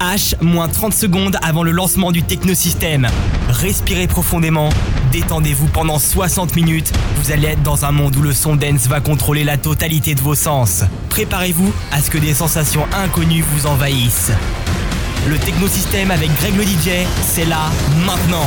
H, moins 30 secondes avant le lancement du technosystème. Respirez profondément, détendez-vous pendant 60 minutes. Vous allez être dans un monde où le son dance va contrôler la totalité de vos sens. Préparez-vous à ce que des sensations inconnues vous envahissent. Le technosystème avec Greg le DJ, c'est là, maintenant.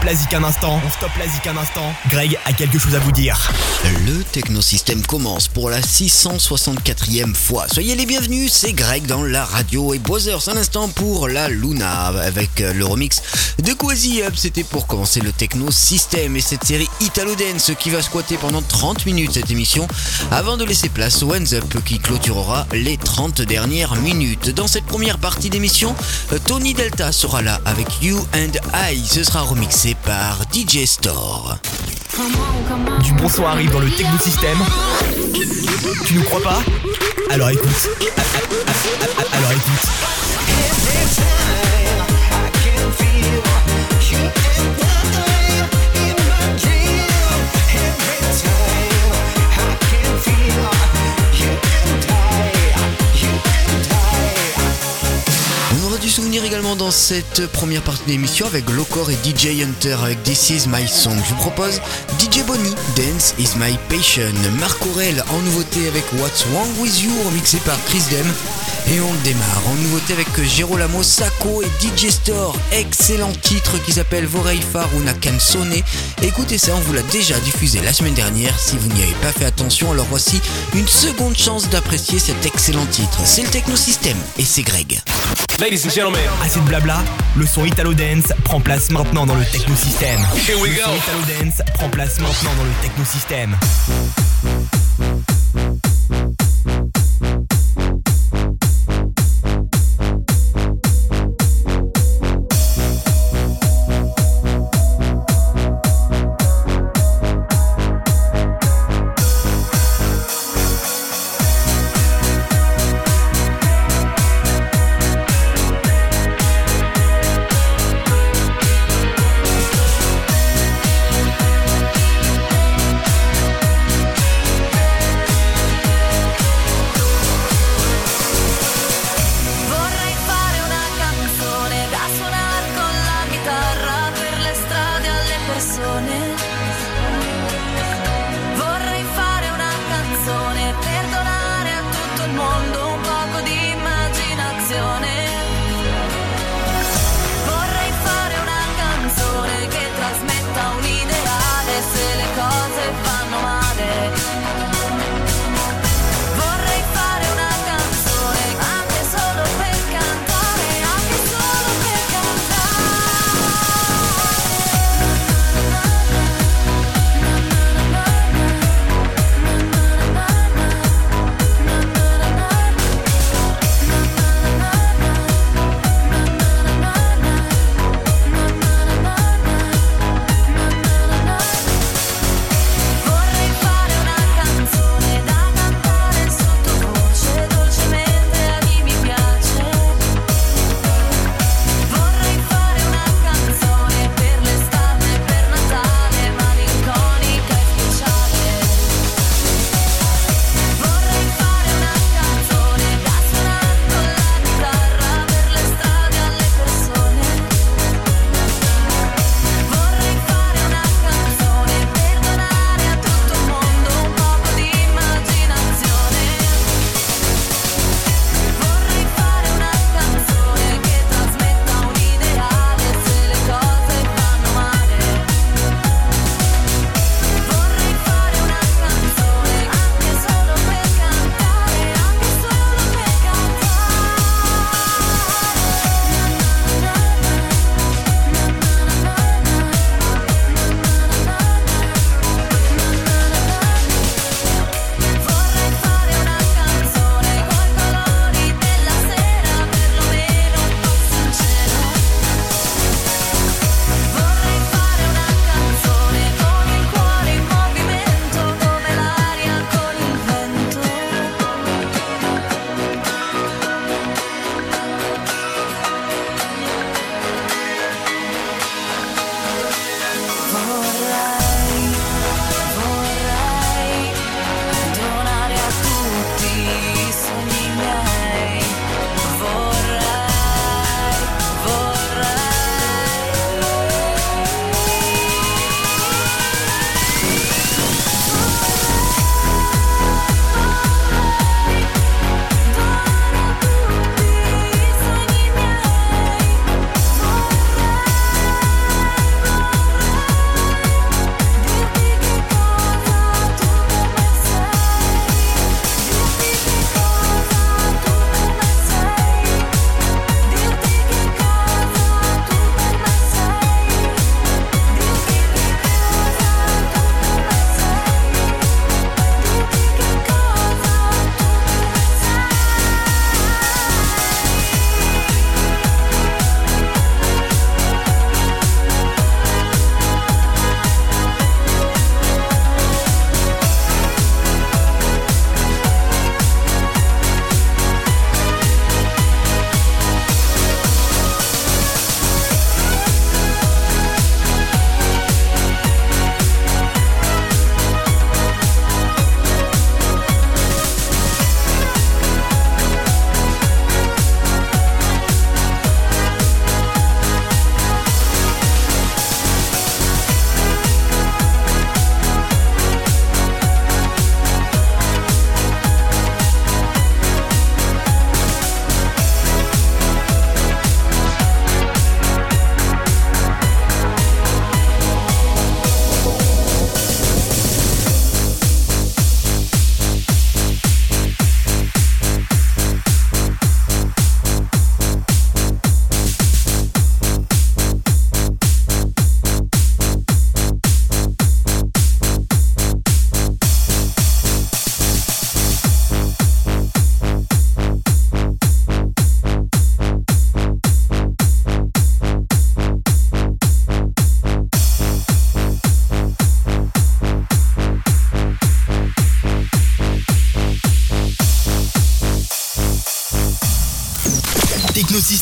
stop la zik un instant. On stop la zik un instant. Greg a quelque chose à vous dire. Le technosystème commence pour la 664e fois. Soyez les bienvenus, c'est Greg dans la radio et Boisers un instant pour la Luna avec le remix de Quasi Up. C'était pour commencer le technosystème et cette série Italo Dance qui va squatter pendant 30 minutes cette émission avant de laisser place au Hands Up qui clôturera les 30 dernières minutes. Dans cette première partie d'émission, Tony Delta sera là avec You and I. Ce sera remixé par DJ Store. Du bon son arrive dans le Techno System. Tu nous crois pas Alors écoute. Alors écoute. Souvenir également dans cette première partie d'émission avec Locor et DJ Hunter avec This Is My Song. Je vous propose DJ Bonnie, Dance Is My Passion. Marc Aurel en nouveauté avec What's Wrong With You, remixé par Chris Dem. Et on démarre en nouveauté avec Girolamo Sacco et DJ Store. Excellent titre qui s'appelle Vorei Faruna Canzone. Écoutez ça, on vous l'a déjà diffusé la semaine dernière. Si vous n'y avez pas fait attention, alors voici une seconde chance d'apprécier cet excellent titre. C'est le Technosystème et c'est Greg. Ladies and gentlemen. Assez de blabla, le son Italo Dance prend place maintenant dans le Technosystème. Here we go. Le son Italo Dance prend place maintenant dans le Technosystème.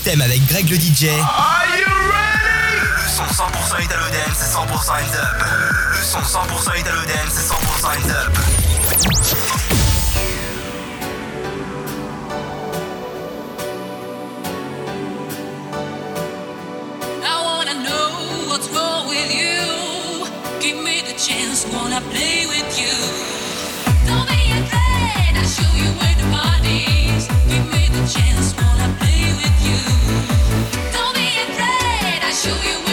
thème avec Greg le DJ. Are you ready? Le son 100% Italo Dance, c'est 100% Hands Up. Le son 100% Italo Dance, c'est 100% Hands Up. chance, wanna play with you. Don't be afraid, I'll show you where the party chance, wanna play with you. Don't be afraid, I'll show you.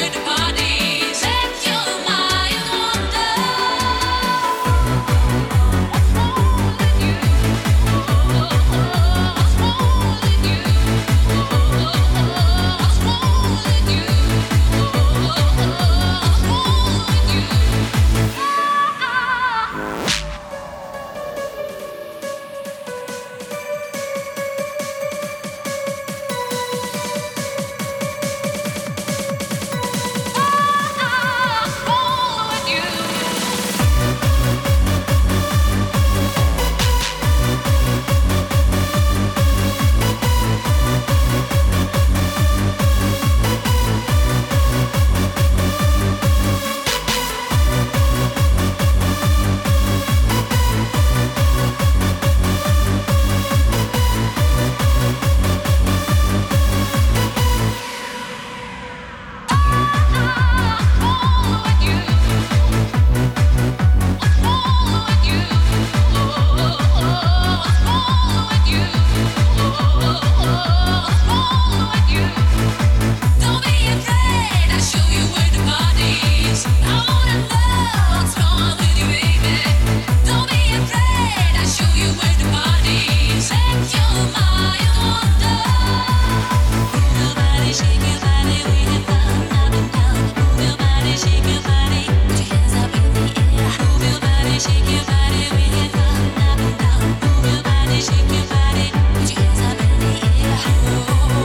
Oh.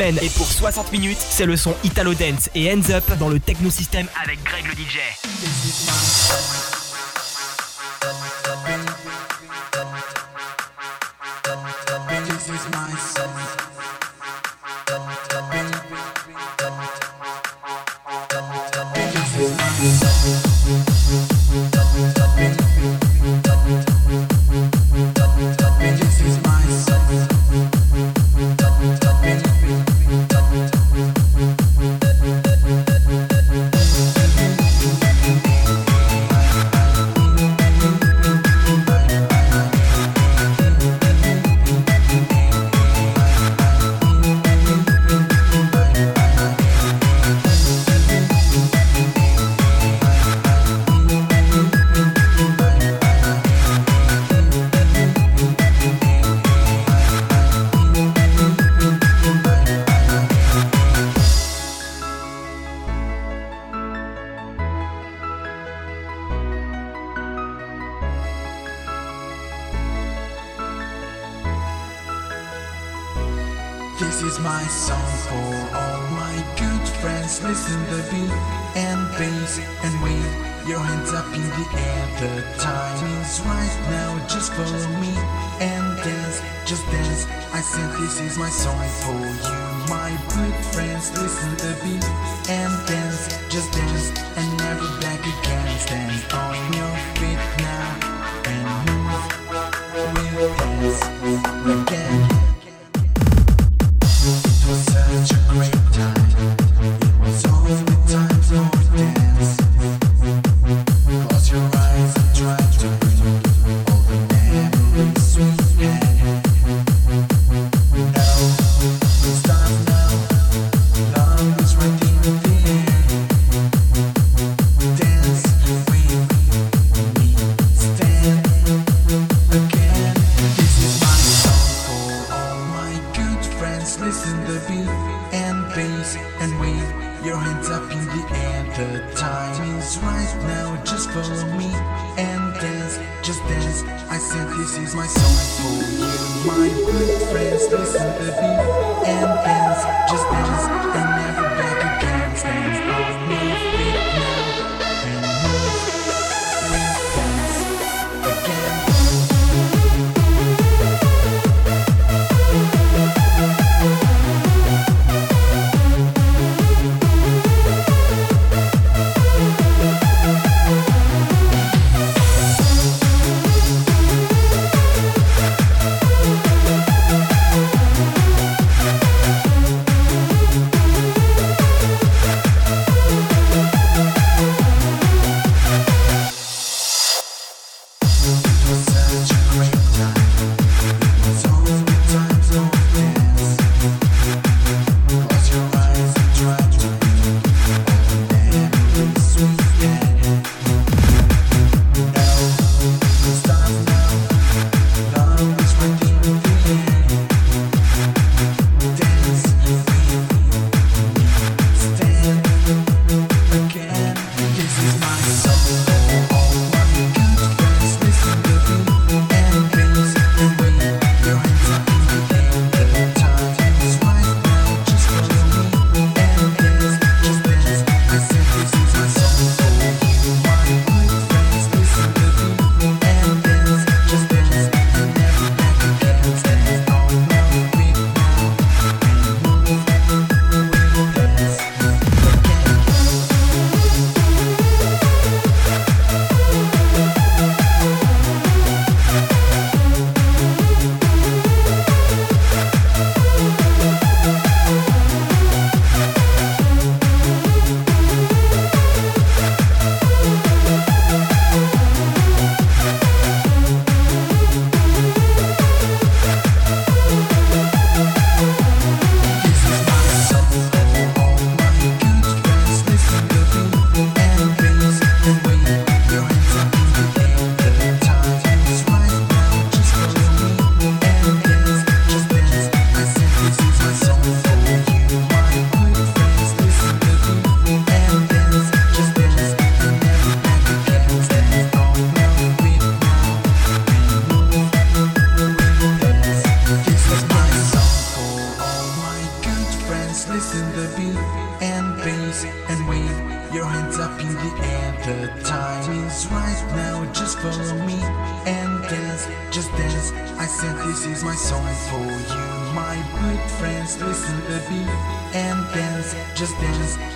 Et pour 60 minutes, c'est le son Italo Dance et Ends Up dans le technosystem avec Greg le DJ.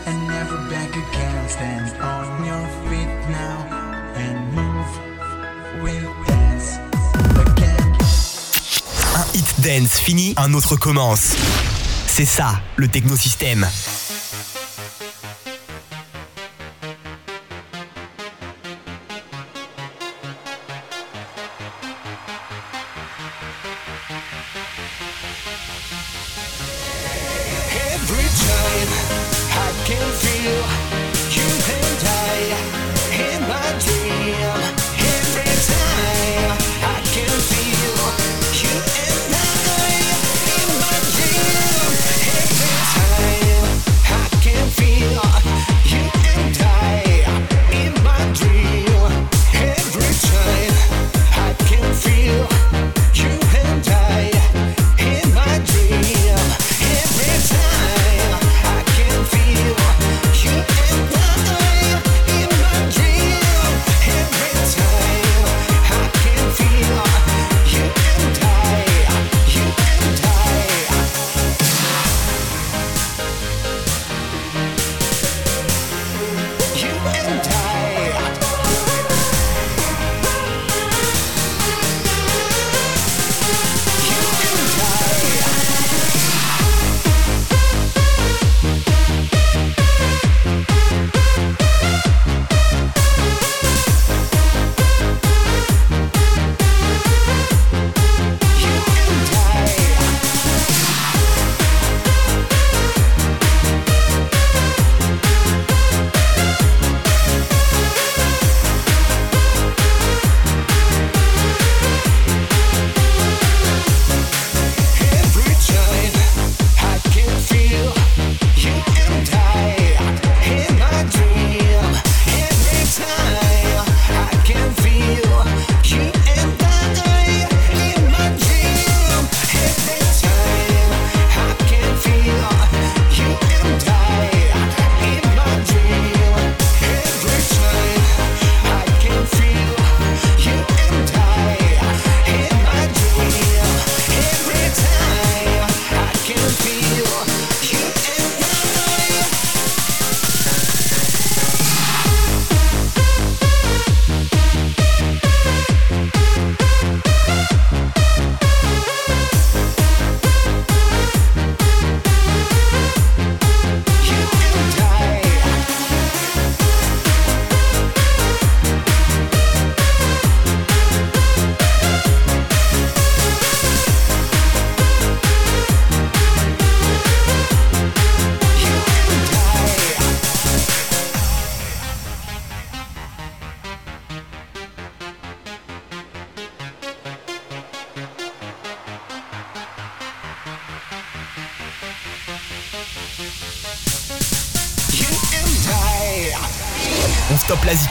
And never back again. Stand on your feet now and move. We'll dance again. Un hit dance fini, un autre commence. C'est ça, le technosystème.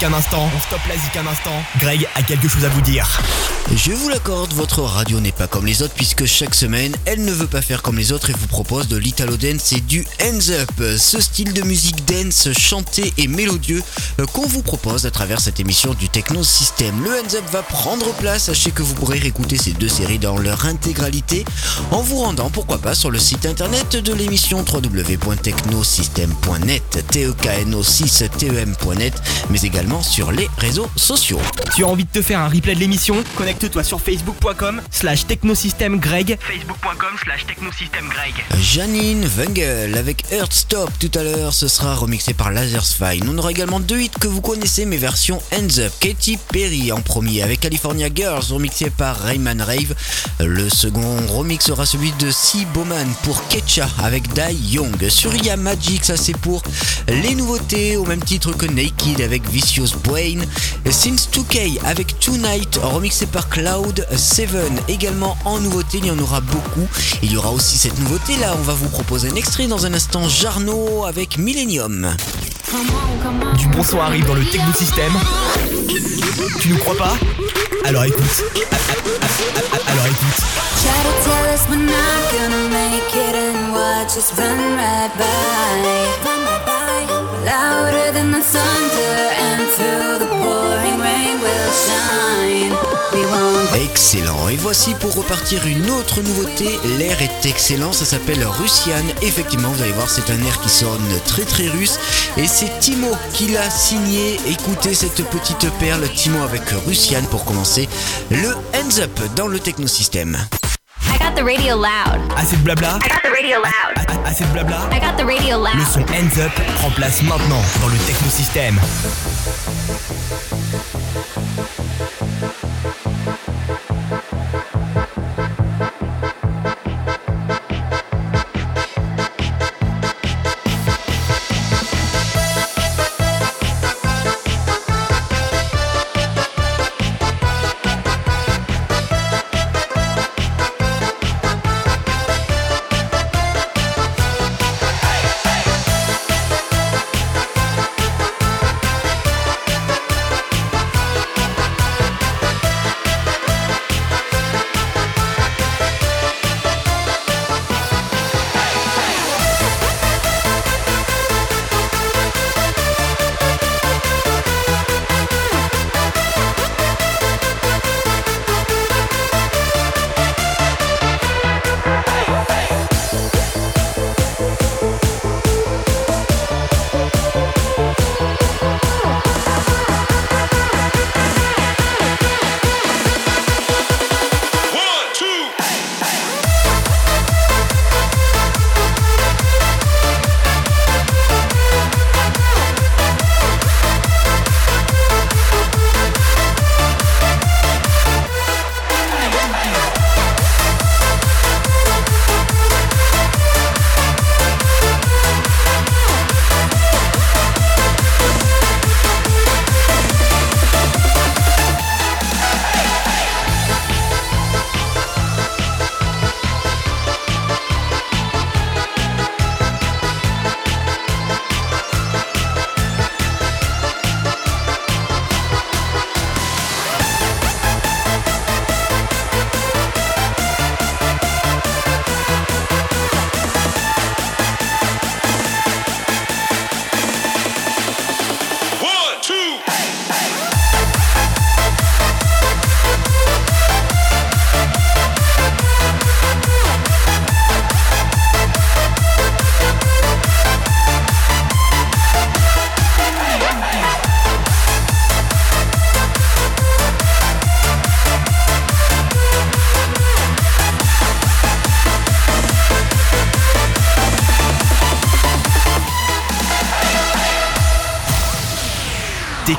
Un instant, on stoppe la zik un instant. Greg a quelque chose à vous dire. Je vous l'accorde, votre radio n'est pas comme les autres puisque chaque semaine, elle ne veut pas faire comme les autres et vous propose de l'Italo Dance et du Hands Up, ce style de musique dance chanté et mélodieux euh, qu'on vous propose à travers cette émission du Techno System. Le Hands Up va prendre place, sachez que vous pourrez réécouter ces deux séries dans leur intégralité en vous rendant pourquoi pas sur le site internet de l'émission www.technosystem.net, tekno6tem.net, mais également sur les réseaux sociaux. Tu as envie de te faire un replay de l'émission? Connecte-toi sur facebook.com slash technosystemgreg facebook.com slash technosystemgreg Janine Wengel avec Earthstop tout à l'heure, ce sera remixé par Lasersfine. On aura également deux hits que vous connaissez, mais version Hands Up. Katy Perry en premier avec California Girls, remixé par Rayman Rave. Le second remix sera celui de C. Bowman pour Ketcha avec Dai Young. Sur IA Magic, ça c'est pour les nouveautés, au même titre que Naked avec Vicious Brain. Since 2K avec Tonight, remixé par Cloud 7. Également en nouveauté, il y en aura beaucoup. Il y aura aussi cette nouveauté là, on va vous proposer un extrait dans un instant. Jarno avec Millennium. Du bon son arrive dans le technosystème. Tu ne crois pas? Alors écoute. Alors écoute. Try to tell us we're not gonna make it and watch us run right by. Run right by. Louder than the thunder and through the pouring Excellent. Et voici pour repartir une autre nouveauté. L'air est excellent. Ça s'appelle Russian. Effectivement, vous allez voir, c'est un air qui sonne très très russe. Et c'est Timo qui l'a signé. Écoutez cette petite perle. Timo avec Russian pour commencer. Le hands up dans le technosystème. I got the radio loud. Assez de blabla I got the radio loud. A- Assez de blabla I got the radio Le loud. son Hands Up prend place maintenant dans le technosystème.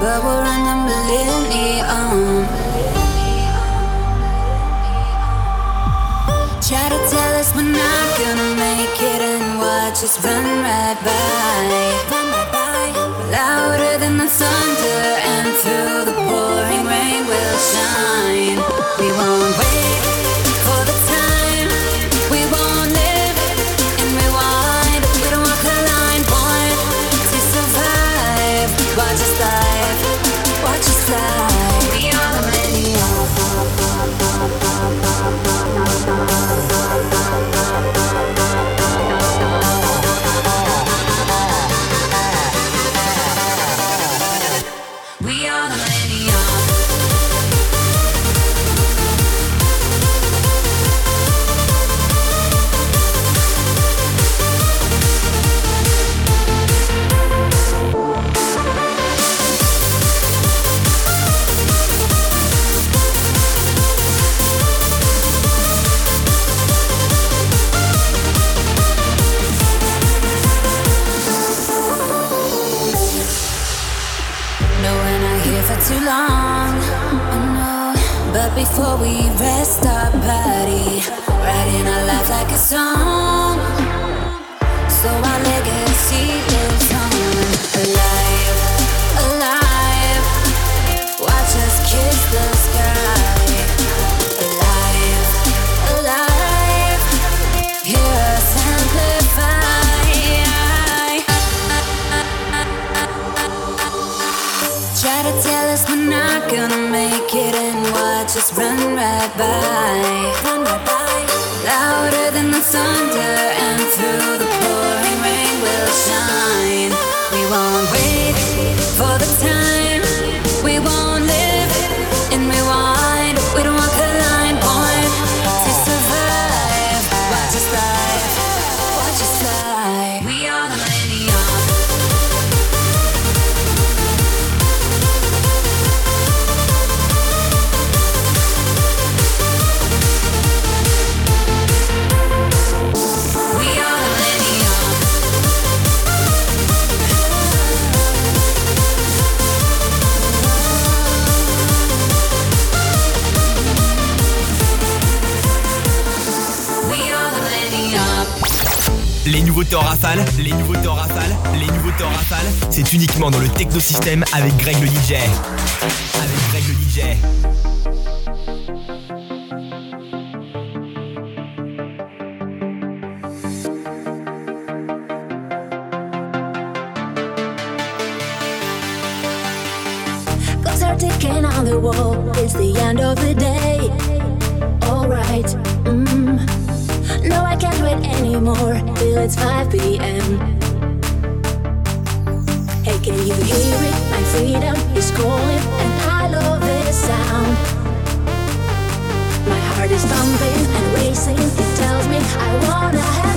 but we're. Try to tell us we're not gonna make it and run right by. Louder than the thunder and through the pouring rain we'll shine. We won't wait rest our body, writing our life like a song. So our legacy lives on, alive. nouveautés rafale, les nouveautés en rafale, les nouveautés en rafale, c'est uniquement dans le Technosystème avec Greg le DJ. Avec Greg le DJ. ticking on the wall. It's the end of the day. Alright. Mm. Mm-hmm. No, I can't wait anymore till it's 5 p.m. Hey, can you hear it? My freedom is calling, and I love this sound. My heart is thumping and racing. It tells me I wanna have.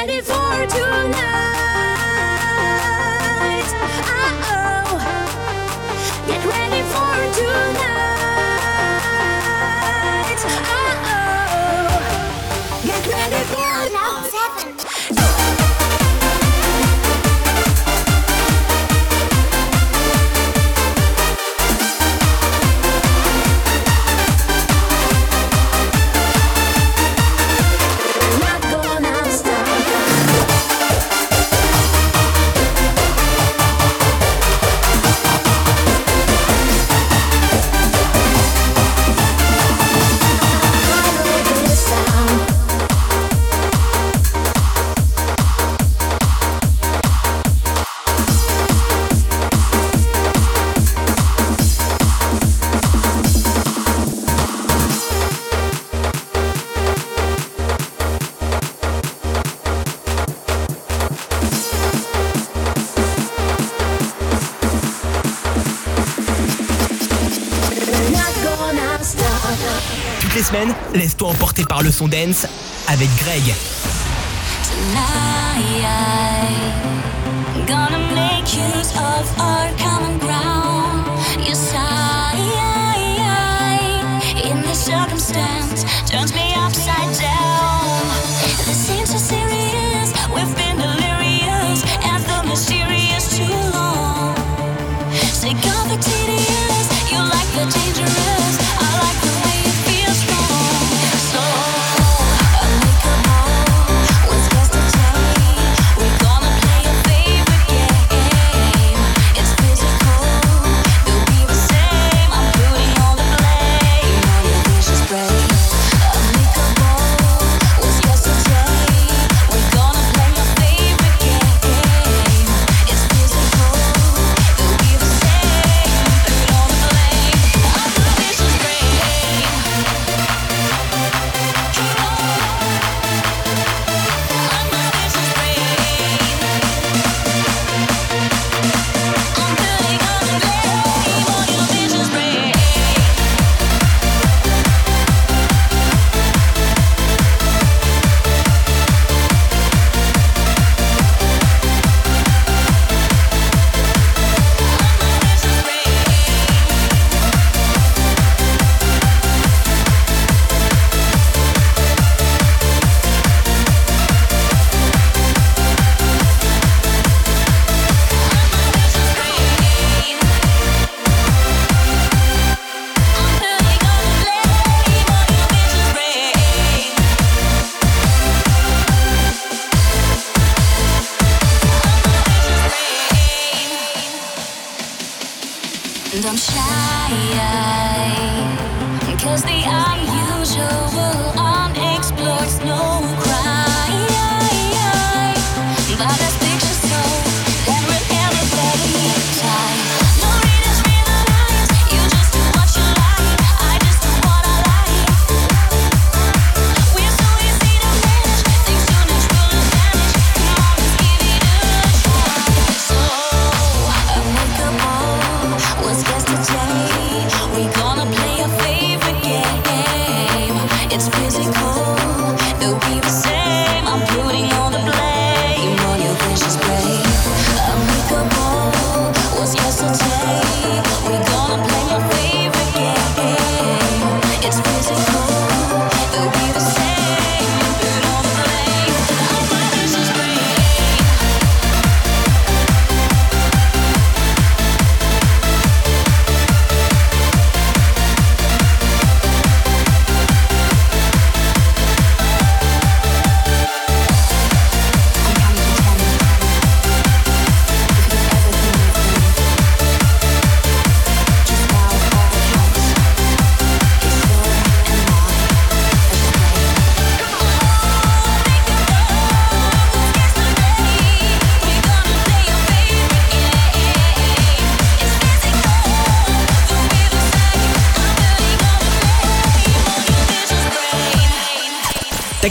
ready for tonight. Uh oh, get ready. Toi emporter par le son dance avec Greg. I'm putting all the blame on your vicious brain. I wake up.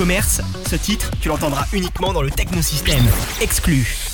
commerce, ce titre, tu l'entendras uniquement dans le Technosystème. Exclu.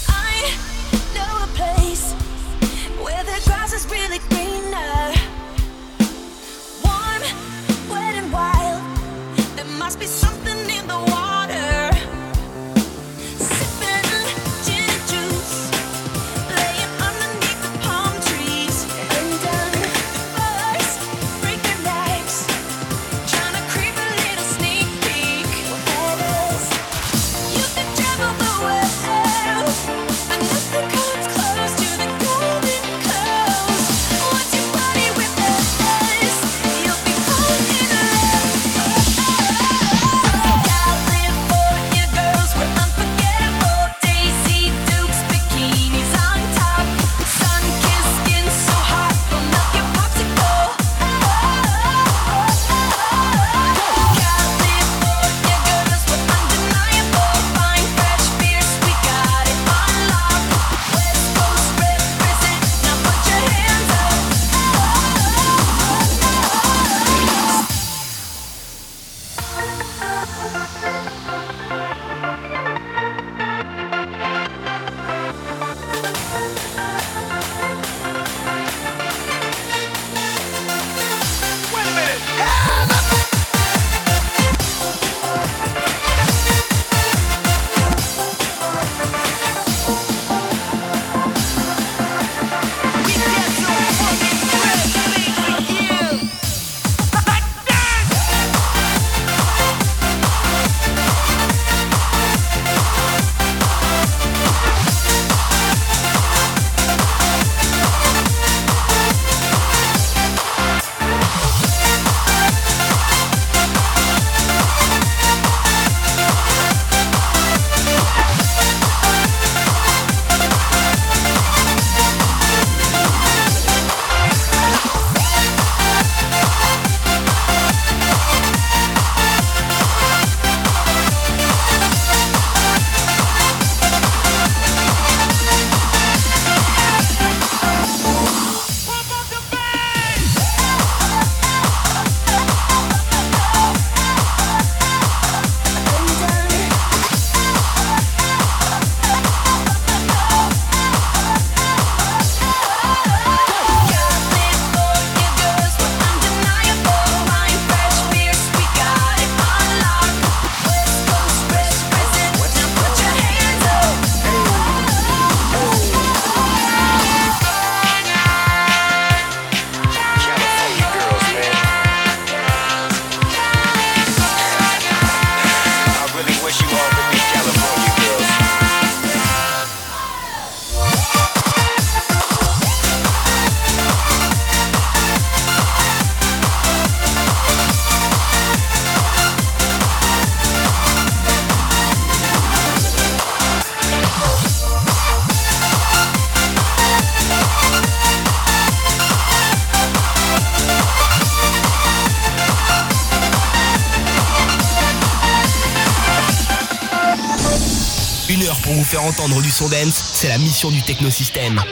entendre du son dance, c'est la mission du technosystème.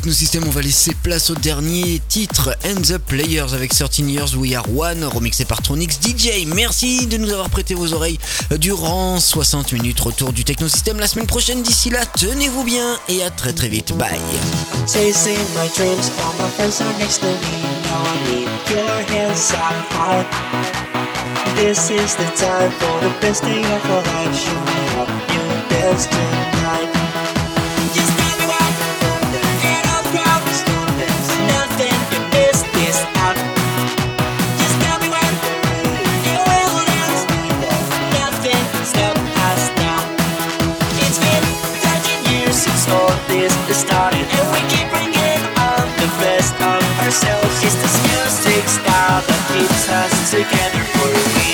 Technosystem, on va laisser place au dernier titre, And the Players avec 13 Years We Are One, remixé par Tronix DJ. Merci de nous avoir prêté vos oreilles durant 60 minutes. Retour du Technosystem la semaine prochaine. D'ici là, tenez-vous bien et à très très vite. Bye. This is the time for the best of just started And we keep bringing out the best of ourselves. It's this music style that keeps us together. for a week